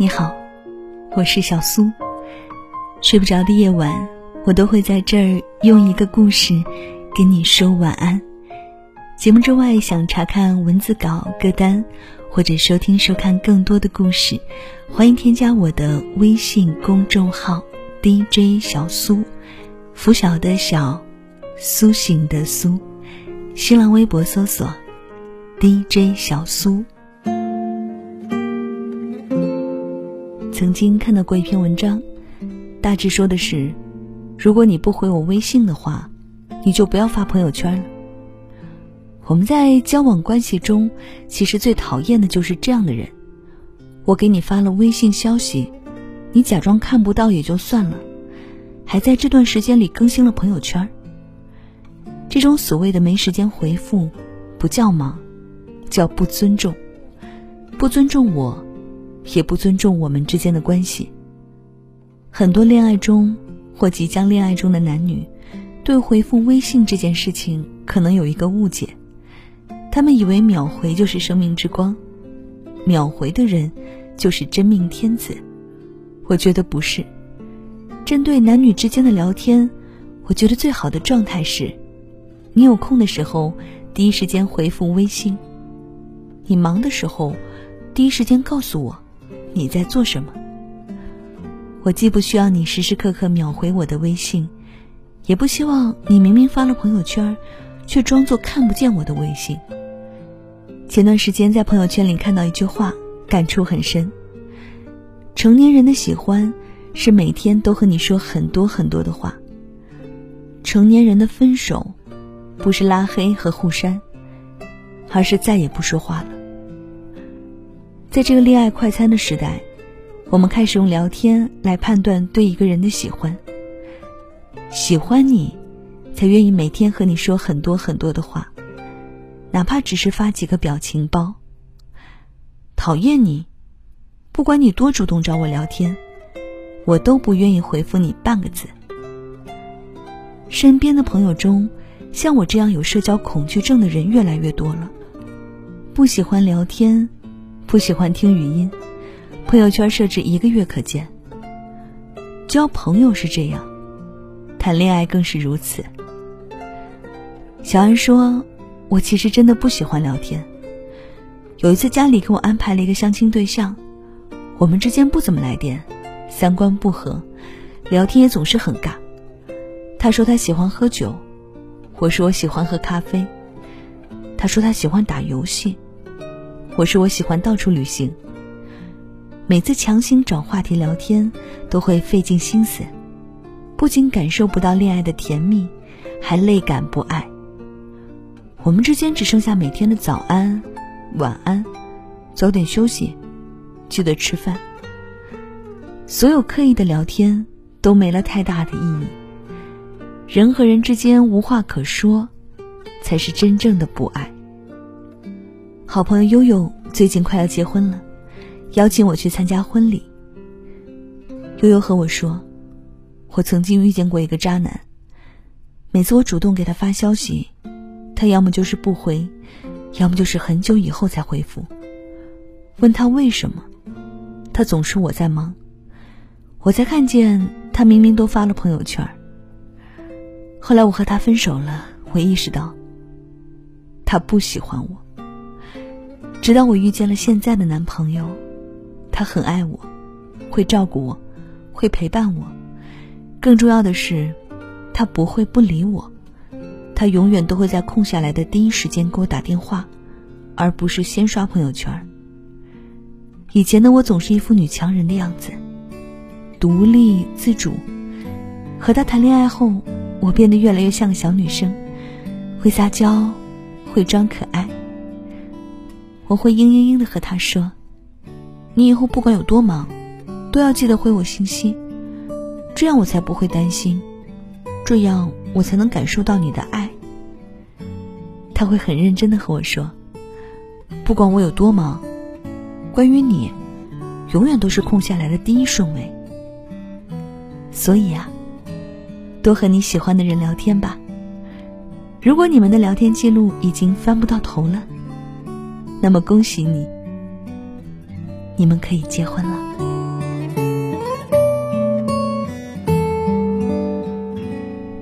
你好，我是小苏。睡不着的夜晚，我都会在这儿用一个故事跟你说晚安。节目之外，想查看文字稿、歌单，或者收听、收看更多的故事，欢迎添加我的微信公众号 DJ 小苏，拂晓的晓，苏醒的苏。新浪微博搜索 DJ 小苏。曾经看到过一篇文章，大致说的是：如果你不回我微信的话，你就不要发朋友圈了。我们在交往关系中，其实最讨厌的就是这样的人。我给你发了微信消息，你假装看不到也就算了，还在这段时间里更新了朋友圈。这种所谓的没时间回复，不叫忙，叫不尊重，不尊重我。也不尊重我们之间的关系。很多恋爱中或即将恋爱中的男女，对回复微信这件事情可能有一个误解，他们以为秒回就是生命之光，秒回的人就是真命天子。我觉得不是。针对男女之间的聊天，我觉得最好的状态是：你有空的时候第一时间回复微信；你忙的时候第一时间告诉我。你在做什么？我既不需要你时时刻刻秒回我的微信，也不希望你明明发了朋友圈，却装作看不见我的微信。前段时间在朋友圈里看到一句话，感触很深。成年人的喜欢，是每天都和你说很多很多的话。成年人的分手，不是拉黑和互删，而是再也不说话了。在这个恋爱快餐的时代，我们开始用聊天来判断对一个人的喜欢。喜欢你，才愿意每天和你说很多很多的话，哪怕只是发几个表情包。讨厌你，不管你多主动找我聊天，我都不愿意回复你半个字。身边的朋友中，像我这样有社交恐惧症的人越来越多了，不喜欢聊天。不喜欢听语音，朋友圈设置一个月可见。交朋友是这样，谈恋爱更是如此。小安说：“我其实真的不喜欢聊天。有一次家里给我安排了一个相亲对象，我们之间不怎么来电，三观不合，聊天也总是很尬。他说他喜欢喝酒，我说我喜欢喝咖啡。他说他喜欢打游戏。”我说我喜欢到处旅行。每次强行找话题聊天，都会费尽心思，不仅感受不到恋爱的甜蜜，还累感不爱。我们之间只剩下每天的早安、晚安，早点休息，记得吃饭。所有刻意的聊天都没了太大的意义。人和人之间无话可说，才是真正的不爱。好朋友悠悠最近快要结婚了，邀请我去参加婚礼。悠悠和我说，我曾经遇见过一个渣男，每次我主动给他发消息，他要么就是不回，要么就是很久以后才回复。问他为什么，他总说我在忙。我才看见他明明都发了朋友圈。后来我和他分手了，我意识到，他不喜欢我。直到我遇见了现在的男朋友，他很爱我，会照顾我，会陪伴我。更重要的是，他不会不理我，他永远都会在空下来的第一时间给我打电话，而不是先刷朋友圈。以前的我总是一副女强人的样子，独立自主。和他谈恋爱后，我变得越来越像个小女生，会撒娇，会装可爱。我会嘤嘤嘤的和他说：“你以后不管有多忙，都要记得回我信息，这样我才不会担心，这样我才能感受到你的爱。”他会很认真的和我说：“不管我有多忙，关于你，永远都是空下来的第一顺位。所以啊，多和你喜欢的人聊天吧。如果你们的聊天记录已经翻不到头了。”那么恭喜你，你们可以结婚了。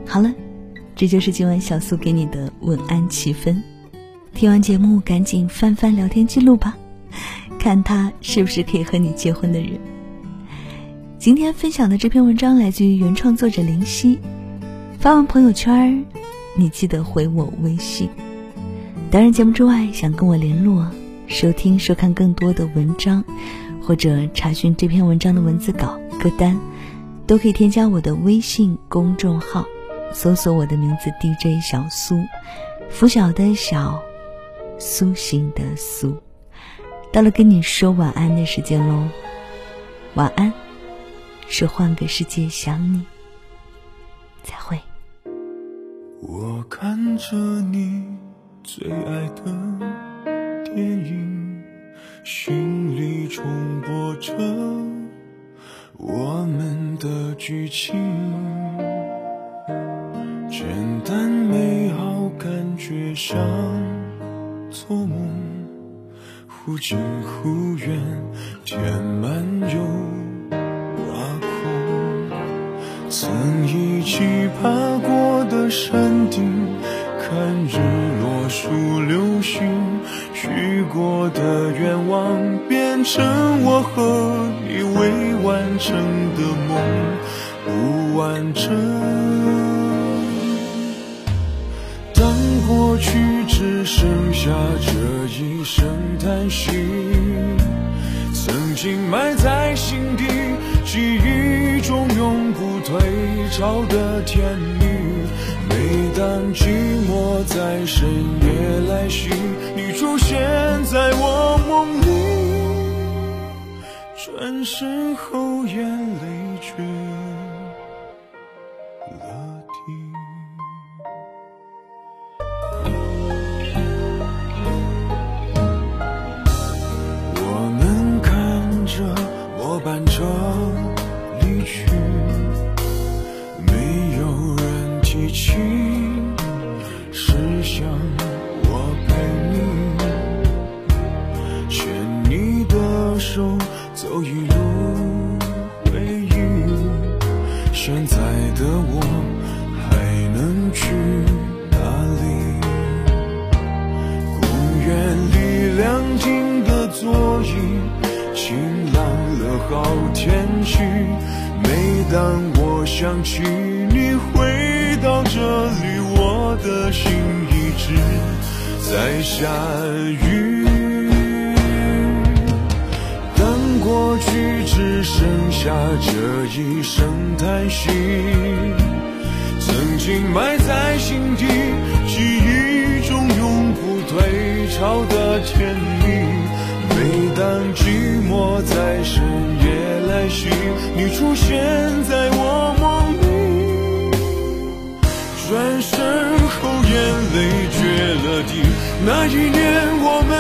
好了，这就是今晚小苏给你的文案。气氛听完节目赶紧翻翻聊天记录吧，看他是不是可以和你结婚的人。今天分享的这篇文章来自于原创作者林夕，发完朋友圈，你记得回我微信。当然，节目之外想跟我联络、收听、收看更多的文章，或者查询这篇文章的文字稿、歌单，都可以添加我的微信公众号，搜索我的名字 DJ 小苏，拂晓的小，苏醒的苏。到了跟你说晚安的时间喽，晚安，是换个世界想你，再会。我看着你。最爱的电影，心里重播着我们的剧情，简单美好，感觉像做梦，忽近忽远，填满成我和你未完成的梦，不完整。当过去只剩下这一声叹息，曾经埋在心底，记忆中永不退潮的甜蜜。每当寂寞在深夜来袭，你出现在我梦，转身后眼泪却落地。我们看着末班车离去。没有人提起在的我还能去哪里？公园里凉亭的座椅，晴朗了好天气。每当我想起你回到这里，我的心一直在下雨。去只剩下这一声叹息，曾经埋在心底，记忆中永不退潮的甜蜜。每当寂寞在深夜来袭，你出现在我梦里，转身后眼泪决了堤。那一年我们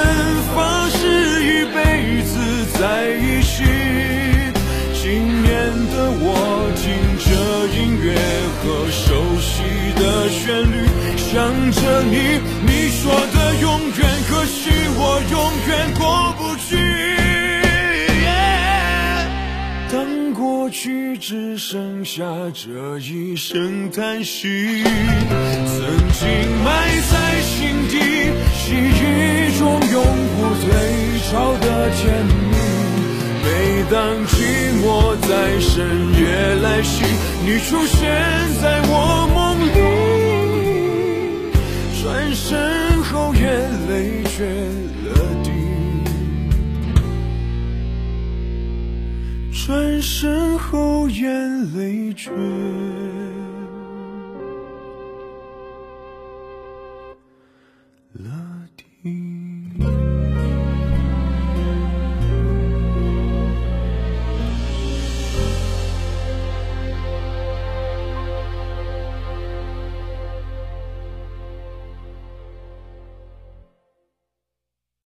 发誓一辈子在一起，今年的我听着音乐和熟悉的旋律，想着你，你说的永远，可惜我永远过不去。当。过去只剩下这一声叹息，曾经埋在心底，记忆中永不退潮的甜蜜。当寂寞在深夜来袭，你出现在我梦里，转身后眼泪决了堤。转身后，眼泪决。